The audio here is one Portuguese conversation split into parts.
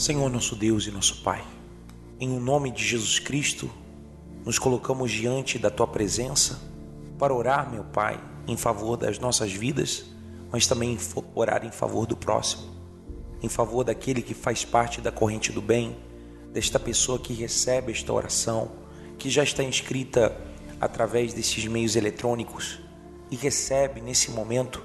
Senhor nosso Deus e nosso Pai, em o nome de Jesus Cristo, nos colocamos diante da tua presença para orar, meu Pai, em favor das nossas vidas, mas também orar em favor do próximo, em favor daquele que faz parte da corrente do bem, desta pessoa que recebe esta oração, que já está inscrita através desses meios eletrônicos e recebe nesse momento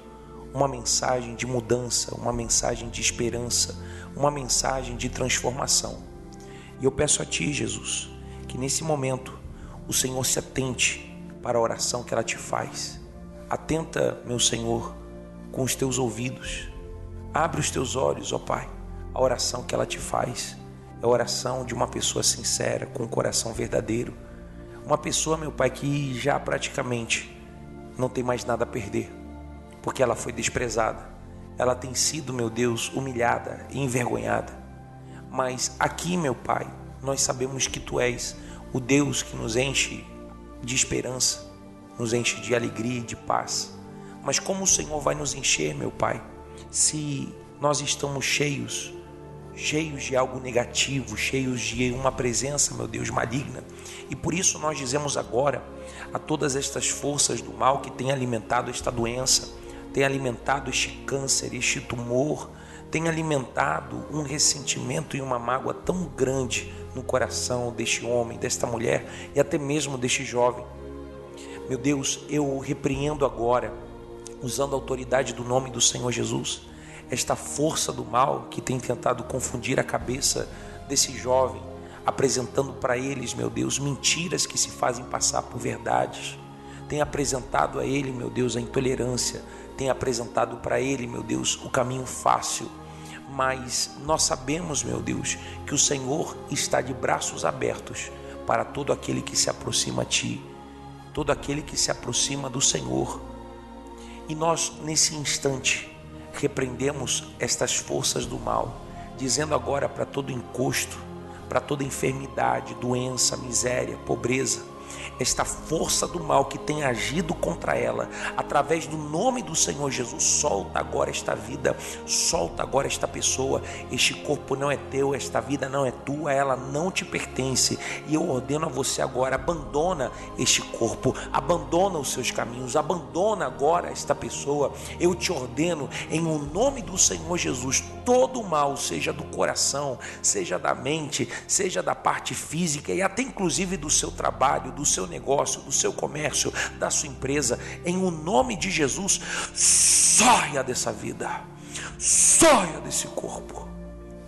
uma mensagem de mudança, uma mensagem de esperança, uma mensagem de transformação. E eu peço a Ti, Jesus, que nesse momento o Senhor se atente para a oração que ela te faz. Atenta, meu Senhor, com os teus ouvidos. Abre os teus olhos, ó Pai. A oração que ela te faz é a oração de uma pessoa sincera, com um coração verdadeiro. Uma pessoa, meu Pai, que já praticamente não tem mais nada a perder porque ela foi desprezada. Ela tem sido, meu Deus, humilhada e envergonhada. Mas aqui, meu Pai, nós sabemos que tu és o Deus que nos enche de esperança, nos enche de alegria e de paz. Mas como o Senhor vai nos encher, meu Pai, se nós estamos cheios, cheios de algo negativo, cheios de uma presença, meu Deus, maligna? E por isso nós dizemos agora a todas estas forças do mal que têm alimentado esta doença, tem alimentado este câncer, este tumor, tem alimentado um ressentimento e uma mágoa tão grande no coração deste homem, desta mulher e até mesmo deste jovem. Meu Deus, eu repreendo agora, usando a autoridade do nome do Senhor Jesus, esta força do mal que tem tentado confundir a cabeça desse jovem, apresentando para eles, meu Deus, mentiras que se fazem passar por verdades. Tem apresentado a ele, meu Deus, a intolerância, tem apresentado para ele, meu Deus, o caminho fácil. Mas nós sabemos, meu Deus, que o Senhor está de braços abertos para todo aquele que se aproxima a Ti, todo aquele que se aproxima do Senhor. E nós, nesse instante, repreendemos estas forças do mal, dizendo agora para todo encosto, para toda enfermidade, doença, miséria, pobreza, esta força do mal que tem agido contra ela, através do nome do Senhor Jesus, solta agora esta vida, solta agora esta pessoa. Este corpo não é teu, esta vida não é tua, ela não te pertence. E eu ordeno a você agora: abandona este corpo, abandona os seus caminhos, abandona agora esta pessoa. Eu te ordeno, em o nome do Senhor Jesus, todo o mal, seja do coração, seja da mente, seja da parte física e até inclusive do seu trabalho, do seu negócio, do seu comércio, da sua empresa, em o nome de Jesus, saia dessa vida, saia desse corpo.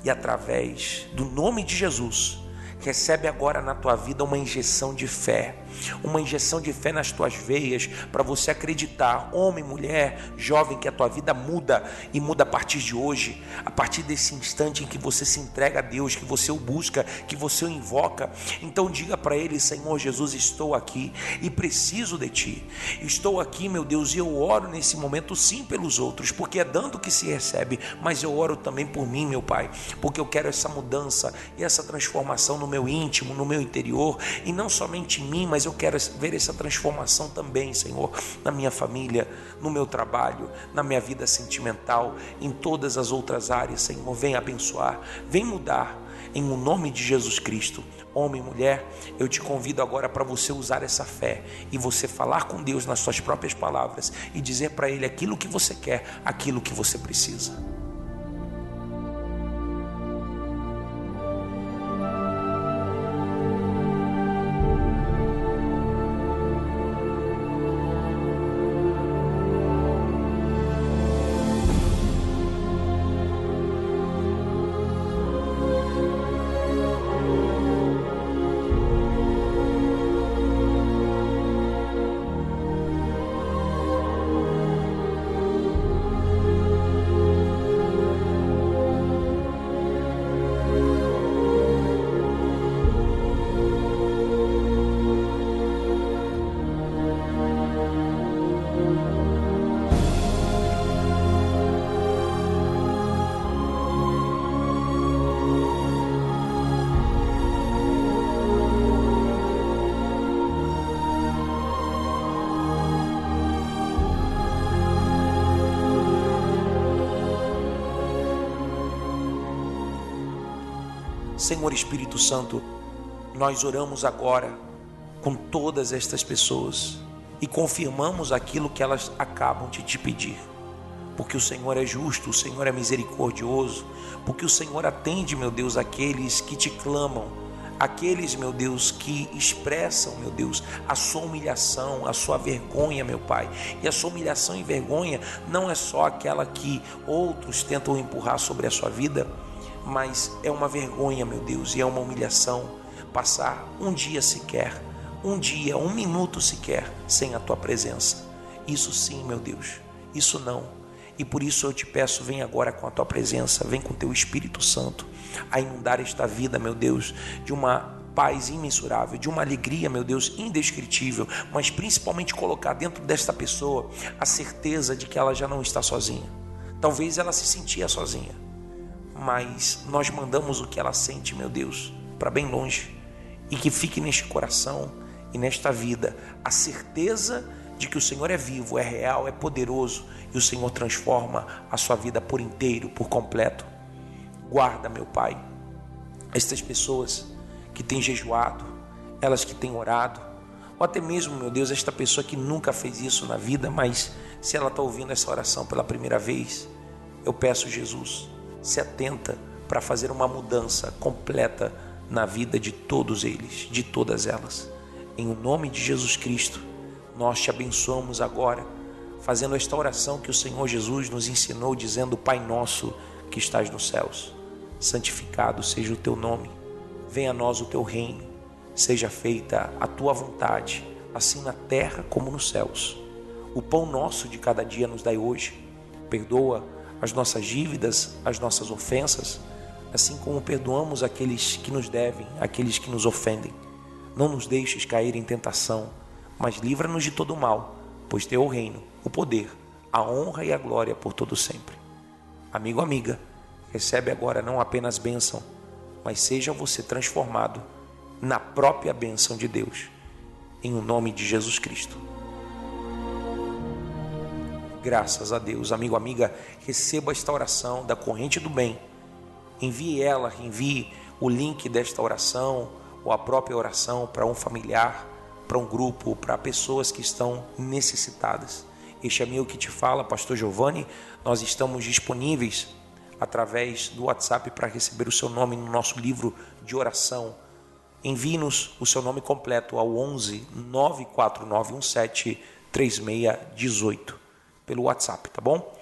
E através do nome de Jesus, recebe agora na tua vida uma injeção de fé uma injeção de fé nas tuas veias para você acreditar, homem, mulher, jovem, que a tua vida muda e muda a partir de hoje, a partir desse instante em que você se entrega a Deus, que você o busca, que você o invoca. Então diga para ele, Senhor Jesus, estou aqui e preciso de ti. Estou aqui, meu Deus, e eu oro nesse momento sim pelos outros, porque é dando que se recebe, mas eu oro também por mim, meu Pai, porque eu quero essa mudança e essa transformação no meu íntimo, no meu interior, e não somente em mim, mas eu quero ver essa transformação também, Senhor, na minha família, no meu trabalho, na minha vida sentimental, em todas as outras áreas, Senhor. Vem abençoar, vem mudar, em o nome de Jesus Cristo. Homem e mulher, eu te convido agora para você usar essa fé e você falar com Deus nas suas próprias palavras e dizer para Ele aquilo que você quer, aquilo que você precisa. Senhor Espírito Santo, nós oramos agora com todas estas pessoas e confirmamos aquilo que elas acabam de te pedir. Porque o Senhor é justo, o Senhor é misericordioso, porque o Senhor atende, meu Deus, aqueles que te clamam, aqueles, meu Deus, que expressam, meu Deus, a sua humilhação, a sua vergonha, meu Pai. E a sua humilhação e vergonha não é só aquela que outros tentam empurrar sobre a sua vida, mas é uma vergonha, meu Deus, e é uma humilhação passar um dia sequer um dia, um minuto sequer sem a tua presença. Isso sim, meu Deus, isso não. E por isso eu te peço, vem agora com a tua presença, vem com teu Espírito Santo a inundar esta vida, meu Deus, de uma paz imensurável, de uma alegria, meu Deus, indescritível, mas principalmente colocar dentro desta pessoa a certeza de que ela já não está sozinha. Talvez ela se sentia sozinha, mas nós mandamos o que ela sente, meu Deus, para bem longe. E que fique neste coração e nesta vida a certeza de que o Senhor é vivo, é real, é poderoso. E o Senhor transforma a sua vida por inteiro, por completo. Guarda, meu Pai, estas pessoas que têm jejuado, elas que têm orado, ou até mesmo, meu Deus, esta pessoa que nunca fez isso na vida, mas se ela está ouvindo essa oração pela primeira vez, eu peço, Jesus, se atenta para fazer uma mudança completa na vida de todos eles, de todas elas. Em nome de Jesus Cristo, nós te abençoamos agora, fazendo esta oração que o Senhor Jesus nos ensinou, dizendo: Pai nosso que estás nos céus, santificado seja o teu nome, venha a nós o teu reino, seja feita a tua vontade, assim na terra como nos céus. O pão nosso de cada dia nos dai hoje, perdoa as nossas dívidas, as nossas ofensas, assim como perdoamos aqueles que nos devem, aqueles que nos ofendem não nos deixes cair em tentação, mas livra-nos de todo mal, pois teu o reino, o poder, a honra e a glória por todo sempre. Amigo, amiga, recebe agora não apenas bênção, mas seja você transformado na própria bênção de Deus, em o nome de Jesus Cristo. Graças a Deus, amigo, amiga, receba esta oração da corrente do bem. Envie ela, envie o link desta oração ou a própria oração para um familiar, para um grupo, para pessoas que estão necessitadas. Este amigo que te fala, Pastor Giovanni, nós estamos disponíveis através do WhatsApp para receber o seu nome no nosso livro de oração. Envie-nos o seu nome completo ao 11 94917 3618 pelo WhatsApp, tá bom?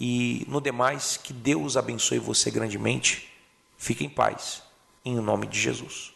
E no demais, que Deus abençoe você grandemente. Fique em paz, em nome de Jesus.